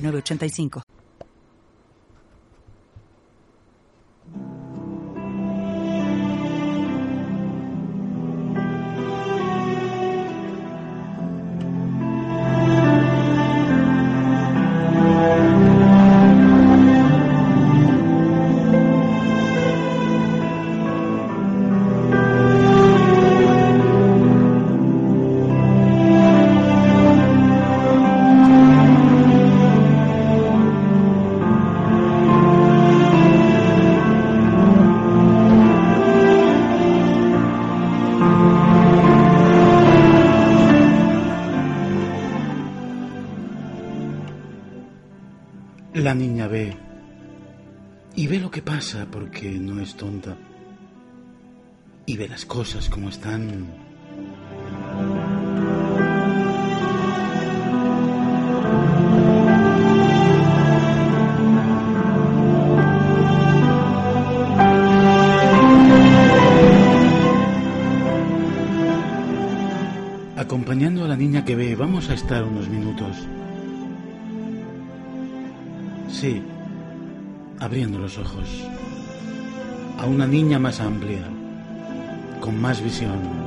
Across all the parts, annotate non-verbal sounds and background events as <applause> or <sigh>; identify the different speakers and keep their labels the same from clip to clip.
Speaker 1: 985.
Speaker 2: Tonta y ve las cosas como están. Acompañando a la niña que ve, vamos a estar unos minutos. Sí, abriendo los ojos. Una niña más amplia, con más visión.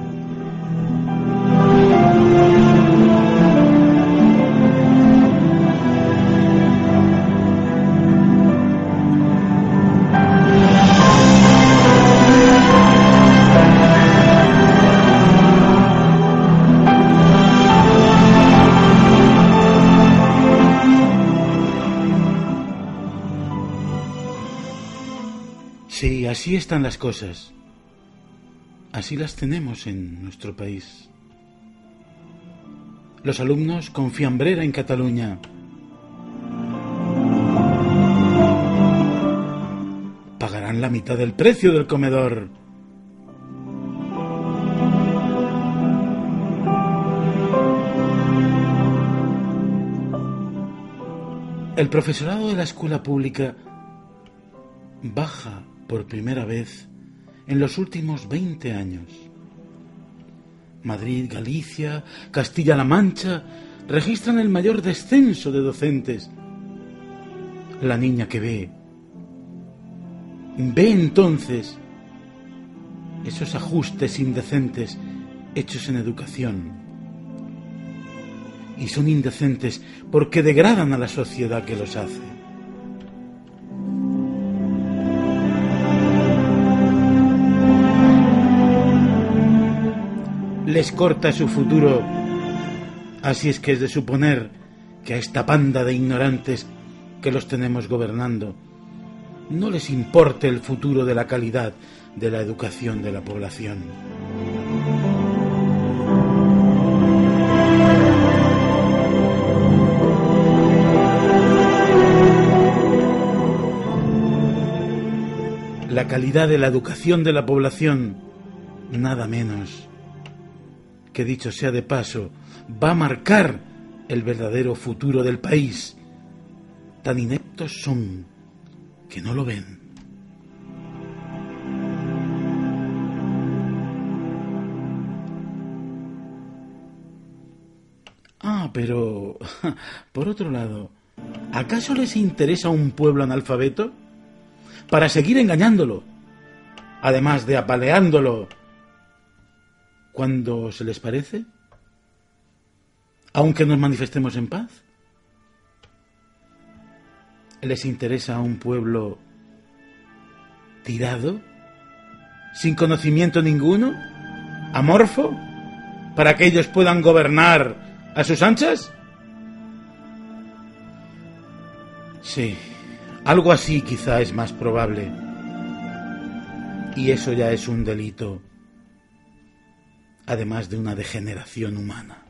Speaker 2: Así están las cosas. Así las tenemos en nuestro país. Los alumnos con fiambrera en Cataluña. Pagarán la mitad del precio del comedor. El profesorado de la escuela pública baja por primera vez en los últimos 20 años. Madrid, Galicia, Castilla-La Mancha registran el mayor descenso de docentes. La niña que ve, ve entonces esos ajustes indecentes hechos en educación. Y son indecentes porque degradan a la sociedad que los hace. Les corta su futuro. Así es que es de suponer que a esta panda de ignorantes que los tenemos gobernando no les importe el futuro de la calidad de la educación de la población. La calidad de la educación de la población, nada menos que dicho sea de paso, va a marcar el verdadero futuro del país. Tan ineptos son que no lo ven. Ah, pero, <laughs> por otro lado, ¿acaso les interesa un pueblo analfabeto? Para seguir engañándolo, además de apaleándolo cuando se les parece? Aunque nos manifestemos en paz. ¿Les interesa a un pueblo tirado? ¿Sin conocimiento ninguno? ¿Amorfo? ¿Para que ellos puedan gobernar a sus anchas? Sí, algo así quizá es más probable. Y eso ya es un delito además de una degeneración humana.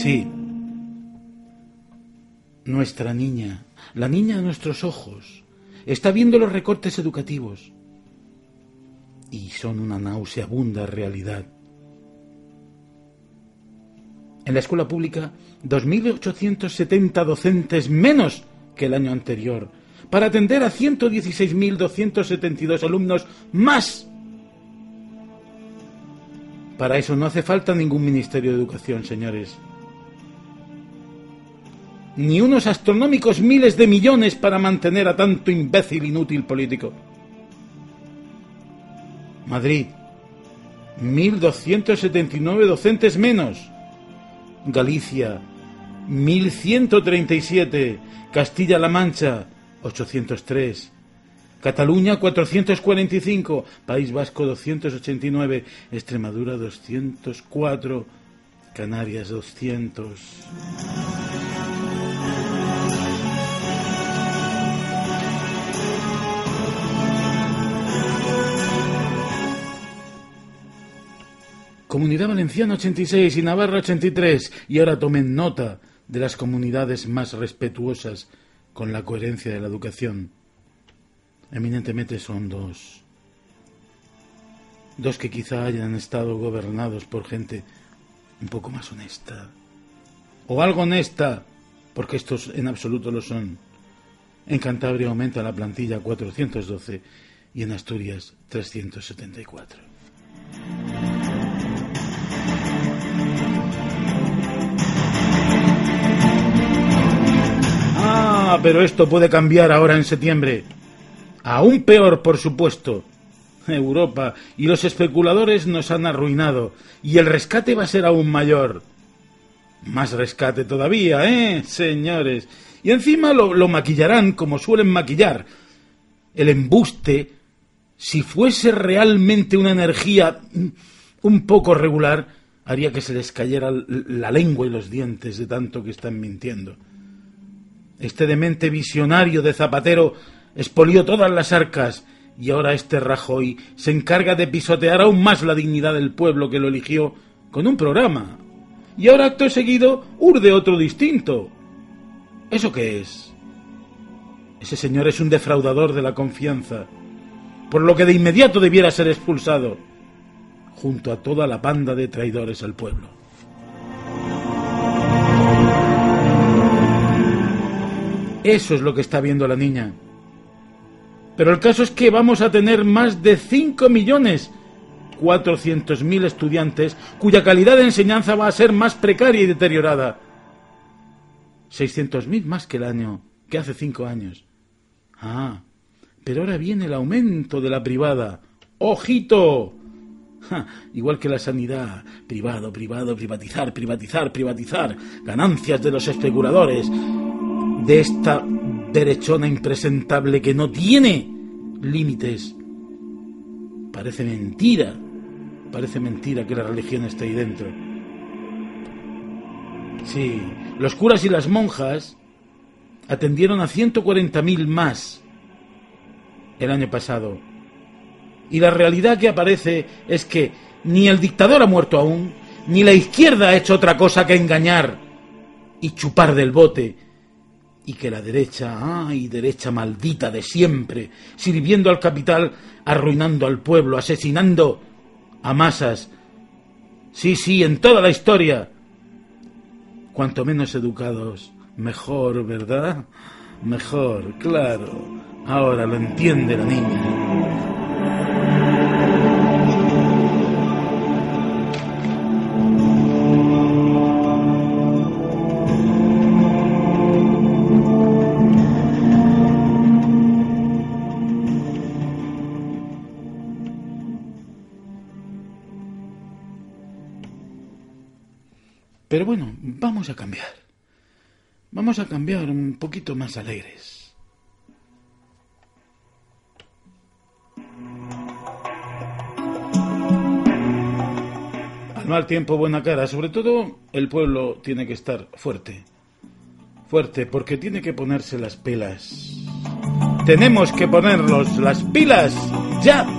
Speaker 2: Sí, nuestra niña, la niña de nuestros ojos, está viendo los recortes educativos y son una nauseabunda realidad. En la escuela pública, 2.870 docentes menos que el año anterior, para atender a 116.272 alumnos más. Para eso no hace falta ningún Ministerio de Educación, señores. Ni unos astronómicos miles de millones para mantener a tanto imbécil inútil político. Madrid, 1.279 docentes menos. Galicia, 1137, Castilla-La Mancha, 803, Cataluña 445, País Vasco 289, Extremadura 204, Canarias 200. Comunidad Valenciana 86 y Navarra 83. Y ahora tomen nota de las comunidades más respetuosas con la coherencia de la educación. Eminentemente son dos. Dos que quizá hayan estado gobernados por gente un poco más honesta. O algo honesta, porque estos en absoluto lo son. En Cantabria aumenta la plantilla a 412 y en Asturias 374. Ah, pero esto puede cambiar ahora en septiembre. Aún peor, por supuesto. Europa y los especuladores nos han arruinado y el rescate va a ser aún mayor. Más rescate todavía, ¿eh, señores? Y encima lo, lo maquillarán como suelen maquillar. El embuste, si fuese realmente una energía un poco regular, haría que se les cayera la lengua y los dientes de tanto que están mintiendo. Este demente visionario de Zapatero expolió todas las arcas y ahora este Rajoy se encarga de pisotear aún más la dignidad del pueblo que lo eligió con un programa. Y ahora acto seguido urde otro distinto. ¿Eso qué es? Ese señor es un defraudador de la confianza, por lo que de inmediato debiera ser expulsado, junto a toda la banda de traidores al pueblo. Eso es lo que está viendo la niña. Pero el caso es que vamos a tener más de 5 millones 400.000 estudiantes cuya calidad de enseñanza va a ser más precaria y deteriorada. 600.000 más que el año, que hace cinco años. Ah, pero ahora viene el aumento de la privada. ¡Ojito! igual que la sanidad, privado, privado, privatizar, privatizar, privatizar, ganancias de los especuladores, de esta derechona impresentable que no tiene límites. Parece mentira, parece mentira que la religión esté ahí dentro. Sí, los curas y las monjas atendieron a 140.000 más el año pasado. Y la realidad que aparece es que ni el dictador ha muerto aún, ni la izquierda ha hecho otra cosa que engañar y chupar del bote y que la derecha, ay, derecha maldita de siempre, sirviendo al capital, arruinando al pueblo, asesinando a masas. Sí, sí, en toda la historia. Cuanto menos educados, mejor, ¿verdad? Mejor, claro. Ahora lo entiende la niña. Vamos a cambiar. Vamos a cambiar un poquito más alegres. Al mal tiempo, buena cara. Sobre todo, el pueblo tiene que estar fuerte. Fuerte, porque tiene que ponerse las pilas. Tenemos que ponerlos las pilas ya.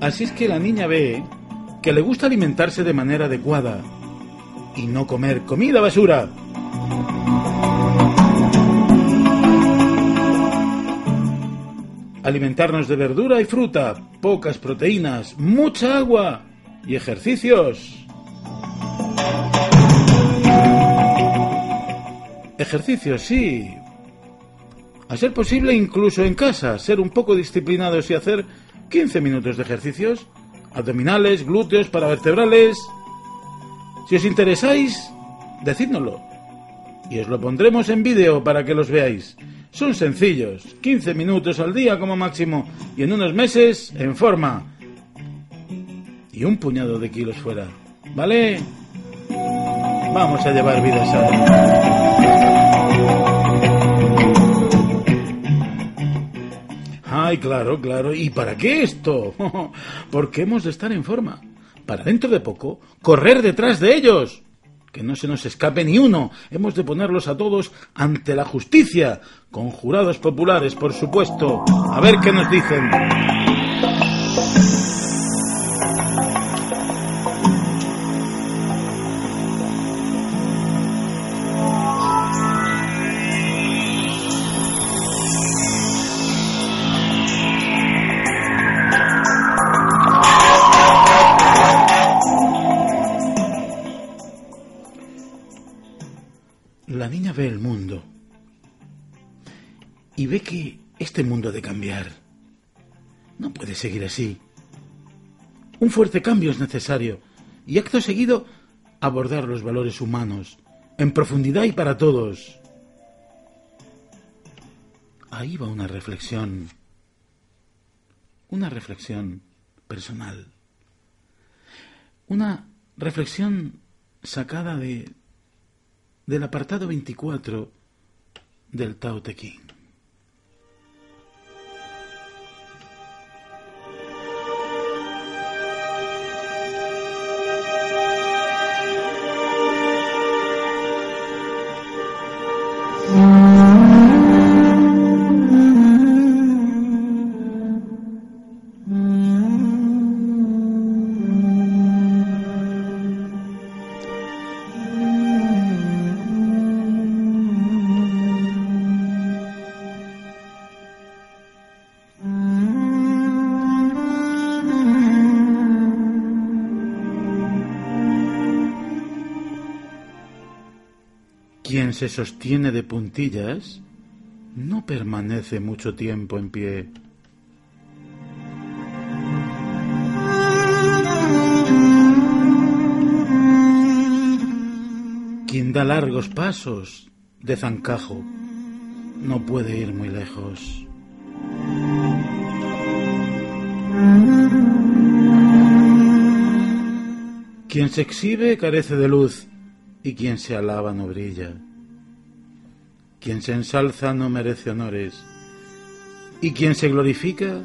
Speaker 2: Así es que la niña ve que le gusta alimentarse de manera adecuada y no comer comida basura. Alimentarnos de verdura y fruta, pocas proteínas, mucha agua y ejercicios. Ejercicios, sí. A ser posible incluso en casa, ser un poco disciplinados y hacer 15 minutos de ejercicios, abdominales, glúteos, paravertebrales. Si os interesáis, decídnoslo. Y os lo pondremos en vídeo para que los veáis. Son sencillos, 15 minutos al día como máximo y en unos meses en forma. Y un puñado de kilos fuera. ¿Vale? Vamos a llevar vida sana. Ay, claro, claro. ¿Y para qué esto? <laughs> Porque hemos de estar en forma. Para dentro de poco, correr detrás de ellos. Que no se nos escape ni uno. Hemos de ponerlos a todos ante la justicia. Con jurados populares, por supuesto. A ver qué nos dicen. Y ve que este mundo ha de cambiar. No puede seguir así. Un fuerte cambio es necesario y acto seguido abordar los valores humanos en profundidad y para todos. Ahí va una reflexión, una reflexión personal, una reflexión sacada de del apartado 24 del Tao Te Ching. Se sostiene de puntillas no permanece mucho tiempo en pie. Quien da largos pasos de zancajo no puede ir muy lejos. Quien se exhibe carece de luz y quien se alaba no brilla. Quien se ensalza no merece honores y quien se glorifica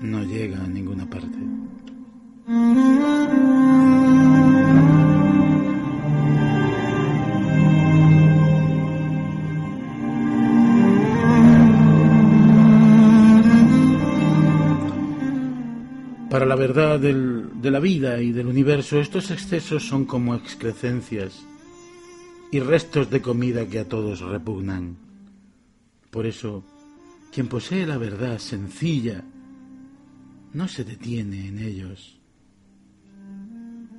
Speaker 2: no llega a ninguna parte. Para la verdad del- de la vida y del universo, estos excesos son como excrecencias y restos de comida que a todos repugnan. Por eso, quien posee la verdad sencilla no se detiene en ellos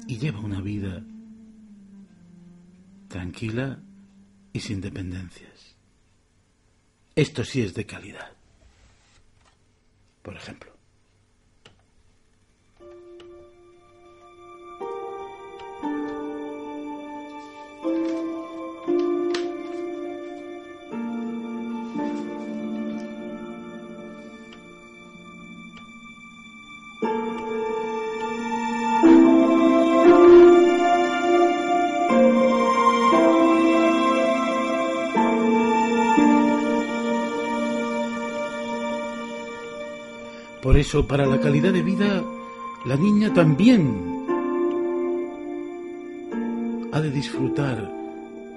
Speaker 2: y lleva una vida tranquila y sin dependencias. Esto sí es de calidad. Por ejemplo. Para la calidad de vida, la niña también ha de disfrutar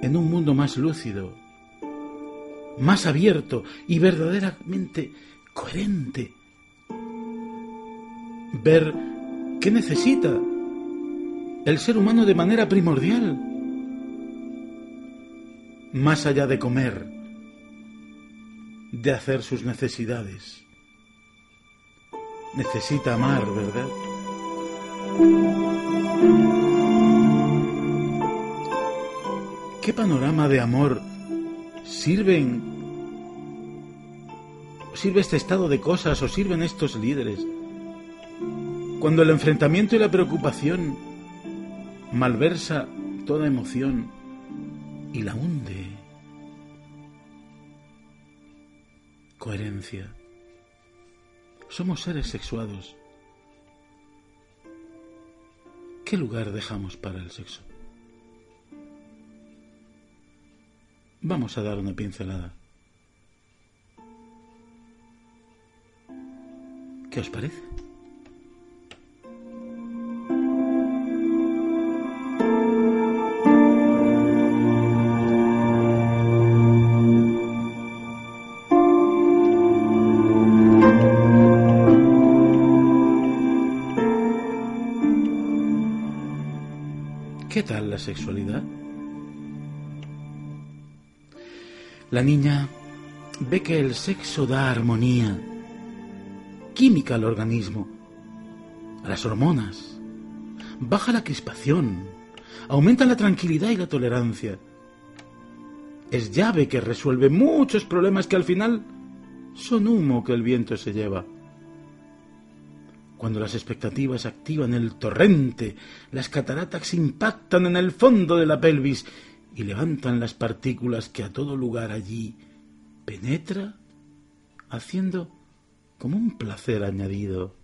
Speaker 2: en un mundo más lúcido, más abierto y verdaderamente coherente ver qué necesita el ser humano de manera primordial, más allá de comer, de hacer sus necesidades. Necesita amar, ¿verdad? ¿Qué panorama de amor sirven sirve este estado de cosas o sirven estos líderes? Cuando el enfrentamiento y la preocupación malversa toda emoción y la hunde. Coherencia. Somos seres sexuados. ¿Qué lugar dejamos para el sexo? Vamos a dar una pincelada. ¿Qué os parece? ¿Qué tal la sexualidad? La niña ve que el sexo da armonía, química al organismo, a las hormonas, baja la crispación, aumenta la tranquilidad y la tolerancia. Es llave que resuelve muchos problemas que al final son humo que el viento se lleva. Cuando las expectativas activan el torrente, las cataratas impactan en el fondo de la pelvis y levantan las partículas que a todo lugar allí penetra, haciendo como un placer añadido.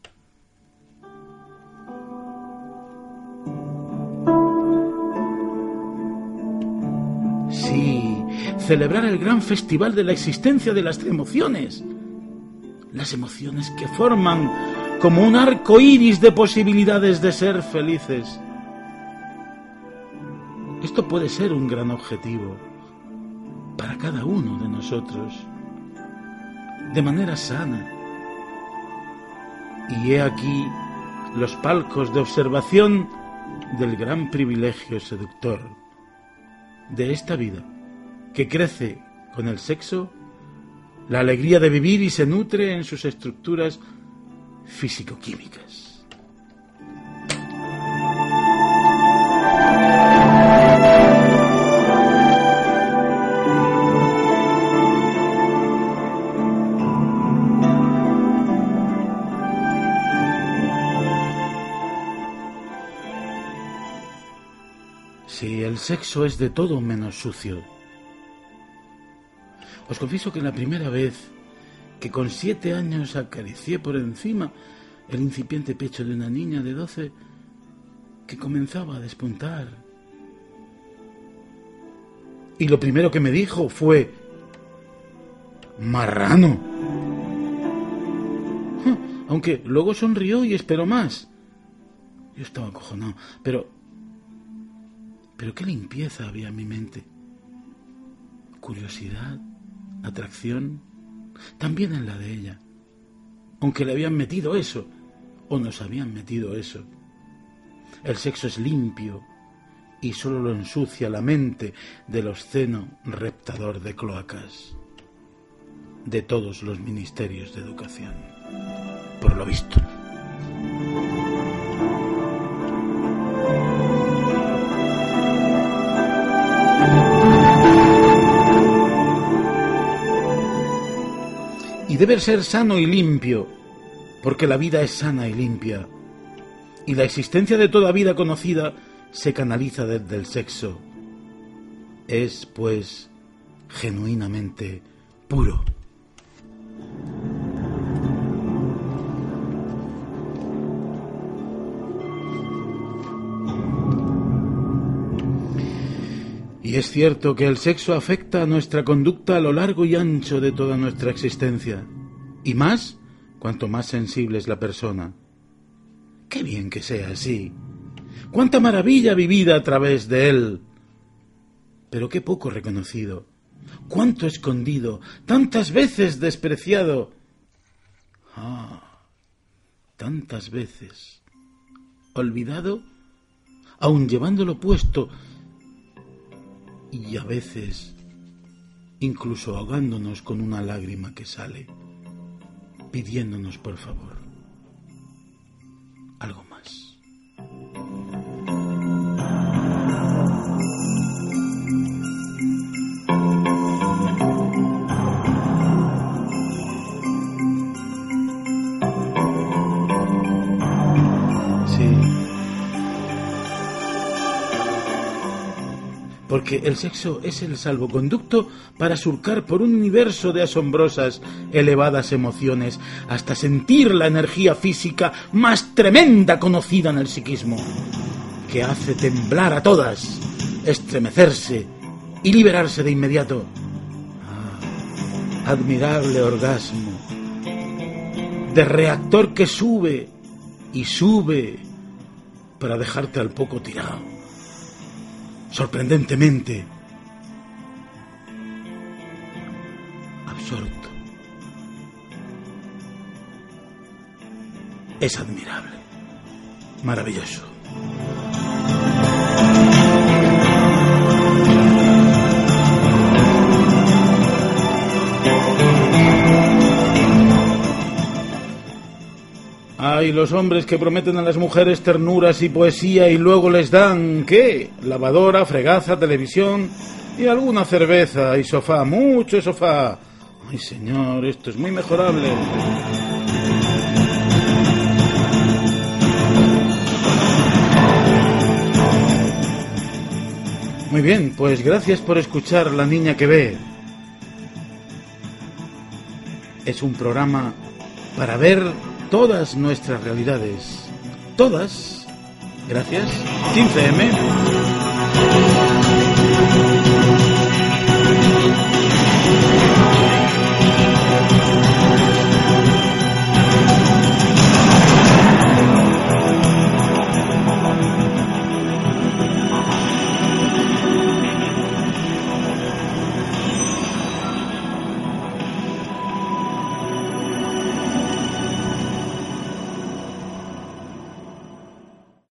Speaker 2: Sí, celebrar el gran festival de la existencia de las emociones. Las emociones que forman como un arco iris de posibilidades de ser felices. Esto puede ser un gran objetivo para cada uno de nosotros, de manera sana. Y he aquí los palcos de observación del gran privilegio seductor de esta vida, que crece con el sexo, la alegría de vivir y se nutre en sus estructuras físico-químicas. Sí, el sexo es de todo menos sucio. Os confieso que la primera vez que con siete años acaricié por encima el incipiente pecho de una niña de doce que comenzaba a despuntar. Y lo primero que me dijo fue, marrano. Aunque luego sonrió y esperó más. Yo estaba acojonado, pero... Pero qué limpieza había en mi mente. Curiosidad, atracción, también en la de ella, aunque le habían metido eso, o nos habían metido eso. El sexo es limpio y solo lo ensucia la mente del obsceno reptador de cloacas de todos los ministerios de educación, por lo visto. Debe ser sano y limpio, porque la vida es sana y limpia, y la existencia de toda vida conocida se canaliza desde el sexo. Es, pues, genuinamente puro. Y es cierto que el sexo afecta a nuestra conducta a lo largo y ancho de toda nuestra existencia. Y más cuanto más sensible es la persona. Qué bien que sea así. Cuánta maravilla vivida a través de él. Pero qué poco reconocido. Cuánto escondido. Tantas veces despreciado. Ah, tantas veces, olvidado, aun llevándolo puesto, y a veces incluso ahogándonos con una lágrima que sale, pidiéndonos por favor algo más. Porque el sexo es el salvoconducto para surcar por un universo de asombrosas, elevadas emociones, hasta sentir la energía física más tremenda conocida en el psiquismo, que hace temblar a todas, estremecerse y liberarse de inmediato. Ah, admirable orgasmo, de reactor que sube y sube para dejarte al poco tirado sorprendentemente absorto. Es admirable, maravilloso. Hay los hombres que prometen a las mujeres ternuras y poesía y luego les dan, ¿qué? Lavadora, fregaza, televisión y alguna cerveza y sofá, mucho sofá. Ay, señor, esto es muy mejorable. Muy bien, pues gracias por escuchar La Niña que Ve. Es un programa para ver todas nuestras realidades. Todas. Gracias. 15M.